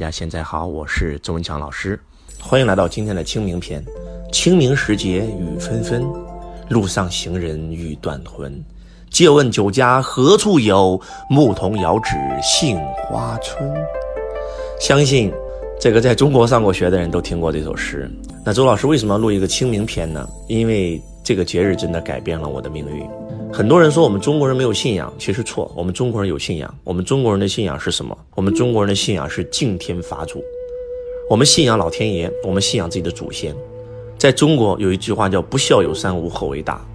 大家现在好，我是周文强老师，欢迎来到今天的清明篇。清明时节雨纷纷，路上行人欲断魂。借问酒家何处有？牧童遥指杏花村。相信这个在中国上过学的人都听过这首诗。那周老师为什么要录一个清明篇呢？因为这个节日真的改变了我的命运。很多人说我们中国人没有信仰，其实错。我们中国人有信仰。我们中国人的信仰是什么？我们中国人的信仰是敬天法祖。我们信仰老天爷，我们信仰自己的祖先。在中国有一句话叫“不孝有三，无后为大”，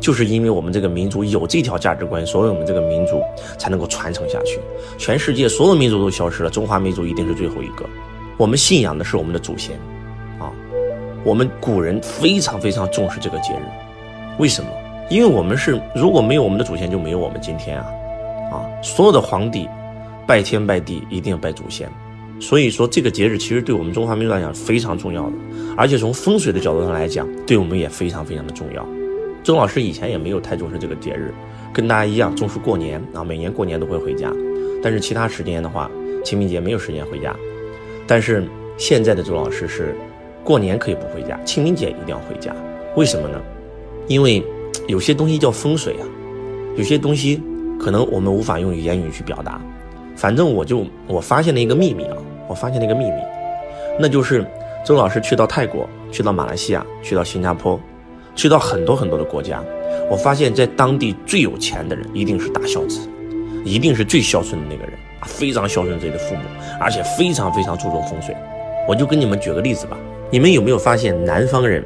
就是因为我们这个民族有这条价值观，所以我们这个民族才能够传承下去。全世界所有民族都消失了，中华民族一定是最后一个。我们信仰的是我们的祖先，啊，我们古人非常非常重视这个节日，为什么？因为我们是如果没有我们的祖先，就没有我们今天啊，啊，所有的皇帝拜天拜地一定要拜祖先，所以说这个节日其实对我们中华民族来讲非常重要的，而且从风水的角度上来讲，对我们也非常非常的重要。周老师以前也没有太重视这个节日，跟大家一样重视过年啊，每年过年都会回家，但是其他时间的话，清明节没有时间回家。但是现在的周老师是过年可以不回家，清明节一定要回家，为什么呢？因为。有些东西叫风水啊，有些东西可能我们无法用言语去表达。反正我就我发现了一个秘密啊，我发现了一个秘密，那就是周老师去到泰国、去到马来西亚、去到新加坡、去到很多很多的国家，我发现在当地最有钱的人一定是大孝子，一定是最孝顺的那个人，非常孝顺自己的父母，而且非常非常注重风水。我就跟你们举个例子吧，你们有没有发现南方人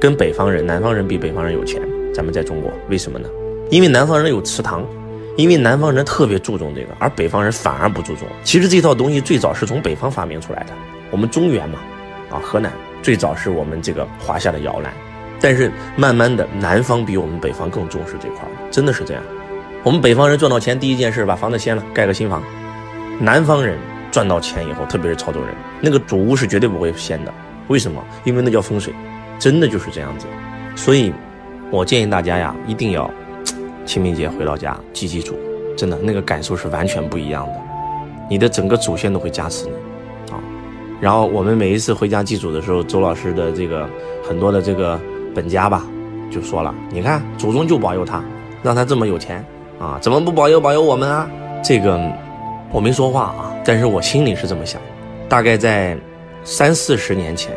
跟北方人，南方人比北方人有钱？咱们在中国为什么呢？因为南方人有祠堂，因为南方人特别注重这个，而北方人反而不注重。其实这套东西最早是从北方发明出来的。我们中原嘛，啊，河南最早是我们这个华夏的摇篮，但是慢慢的南方比我们北方更重视这块儿真的是这样。我们北方人赚到钱第一件事把房子掀了，盖个新房。南方人赚到钱以后，特别是潮州人，那个主屋是绝对不会掀的。为什么？因为那叫风水，真的就是这样子。所以。我建议大家呀，一定要清明节回到家祭祭祖，真的那个感受是完全不一样的。你的整个祖先都会加持你啊。然后我们每一次回家祭祖的时候，周老师的这个很多的这个本家吧，就说了：“你看祖宗就保佑他，让他这么有钱啊，怎么不保佑保佑我们啊？”这个我没说话啊，但是我心里是这么想。大概在三四十年前，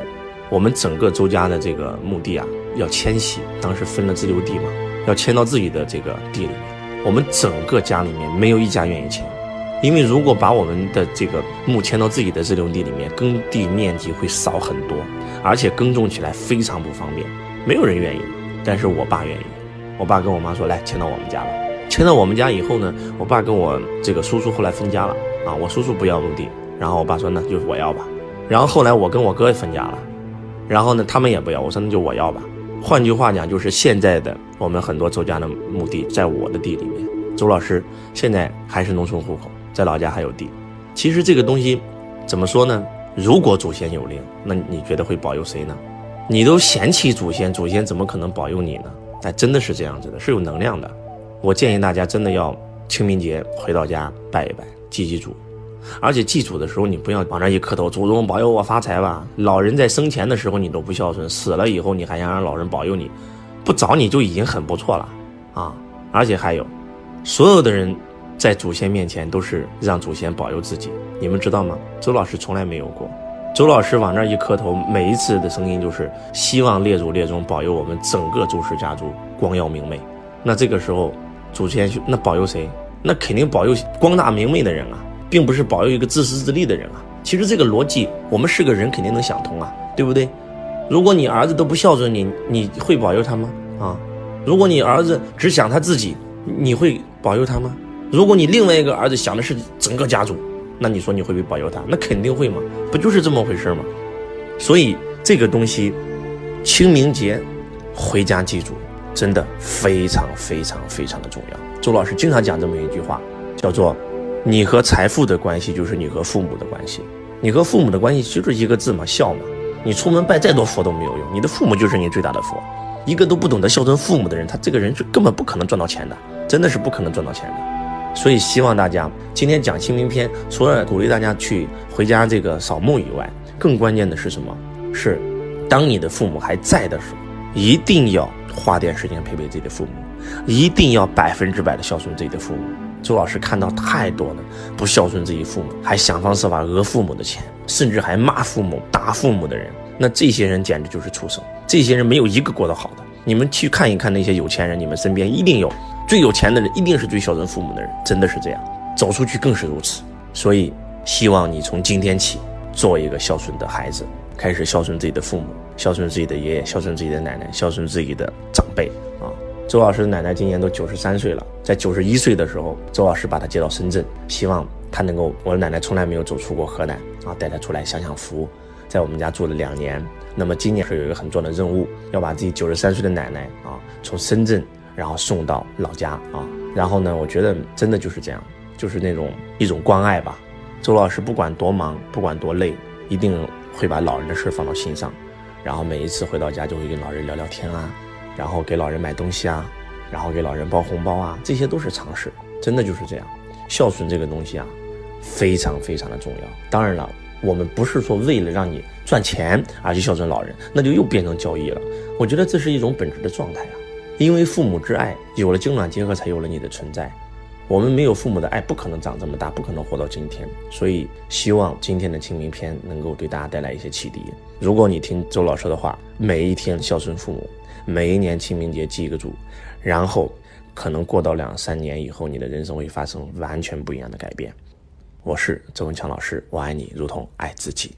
我们整个周家的这个墓地啊。要迁徙，当时分了自留地嘛，要迁到自己的这个地里面。我们整个家里面没有一家愿意迁，因为如果把我们的这个墓迁到自己的自留地里面，耕地面积会少很多，而且耕种起来非常不方便，没有人愿意。但是我爸愿意，我爸跟我妈说：“来，迁到我们家了。”迁到我们家以后呢，我爸跟我这个叔叔后来分家了啊，我叔叔不要墓地，然后我爸说：“那就是我要吧。”然后后来我跟我哥也分家了，然后呢，他们也不要，我说：“那就我要吧。”换句话讲，就是现在的我们很多周家的墓地在我的地里面。周老师现在还是农村户口，在老家还有地。其实这个东西怎么说呢？如果祖先有灵，那你觉得会保佑谁呢？你都嫌弃祖先，祖先怎么可能保佑你呢？哎，真的是这样子的，是有能量的。我建议大家真的要清明节回到家拜一拜，祭祭祖。而且祭祖的时候，你不要往那一磕头，祖宗保佑我发财吧。老人在生前的时候你都不孝顺，死了以后你还想让老人保佑你，不找你就已经很不错了啊！而且还有，所有的人在祖先面前都是让祖先保佑自己，你们知道吗？周老师从来没有过。周老师往那一磕头，每一次的声音就是希望列祖列宗保佑我们整个周氏家族光耀明媚。那这个时候，祖先那保佑谁？那肯定保佑光大明媚的人啊！并不是保佑一个自私自利的人啊！其实这个逻辑，我们是个人肯定能想通啊，对不对？如果你儿子都不孝顺你，你会保佑他吗？啊？如果你儿子只想他自己，你会保佑他吗？如果你另外一个儿子想的是整个家族，那你说你会不会保佑他？那肯定会嘛，不就是这么回事吗？所以这个东西，清明节回家祭祖，真的非常非常非常的重要。周老师经常讲这么一句话，叫做。你和财富的关系就是你和父母的关系，你和父母的关系就是一个字嘛，孝嘛。你出门拜再多佛都没有用，你的父母就是你最大的佛。一个都不懂得孝顺父母的人，他这个人是根本不可能赚到钱的，真的是不可能赚到钱的。所以希望大家今天讲清明篇，除了鼓励大家去回家这个扫墓以外，更关键的是什么？是当你的父母还在的时候，一定要花点时间陪陪自己的父母，一定要百分之百的孝顺自己的父母。周老师看到太多了不孝顺自己父母，还想方设法讹父母的钱，甚至还骂父母、打父母的人，那这些人简直就是畜生。这些人没有一个过得好的。你们去看一看那些有钱人，你们身边一定有最有钱的人，一定是最孝顺父母的人，真的是这样。走出去更是如此。所以，希望你从今天起做一个孝顺的孩子，开始孝顺自己的父母，孝顺自己的爷爷，孝顺自己的奶奶，孝顺自己的长辈啊。周老师的奶奶今年都九十三岁了，在九十一岁的时候，周老师把她接到深圳，希望她能够，我的奶奶从来没有走出过河南啊，带她出来享享福，在我们家住了两年。那么今年是有一个很重要的任务，要把自己九十三岁的奶奶啊，从深圳然后送到老家啊。然后呢，我觉得真的就是这样，就是那种一种关爱吧。周老师不管多忙，不管多累，一定会把老人的事放到心上。然后每一次回到家，就会跟老人聊聊天啊，然后给老人买东西啊，然后给老人包红包啊，这些都是常事。真的就是这样，孝顺这个东西啊，非常非常的重要。当然了。我们不是说为了让你赚钱而去孝顺老人，那就又变成交易了。我觉得这是一种本质的状态啊，因为父母之爱有了精卵结合，才有了你的存在。我们没有父母的爱，不可能长这么大，不可能活到今天。所以，希望今天的清明篇能够对大家带来一些启迪。如果你听周老师的话，每一天孝顺父母，每一年清明节记一个住，然后可能过到两三年以后，你的人生会发生完全不一样的改变。我是周文强老师，我爱你如同爱自己。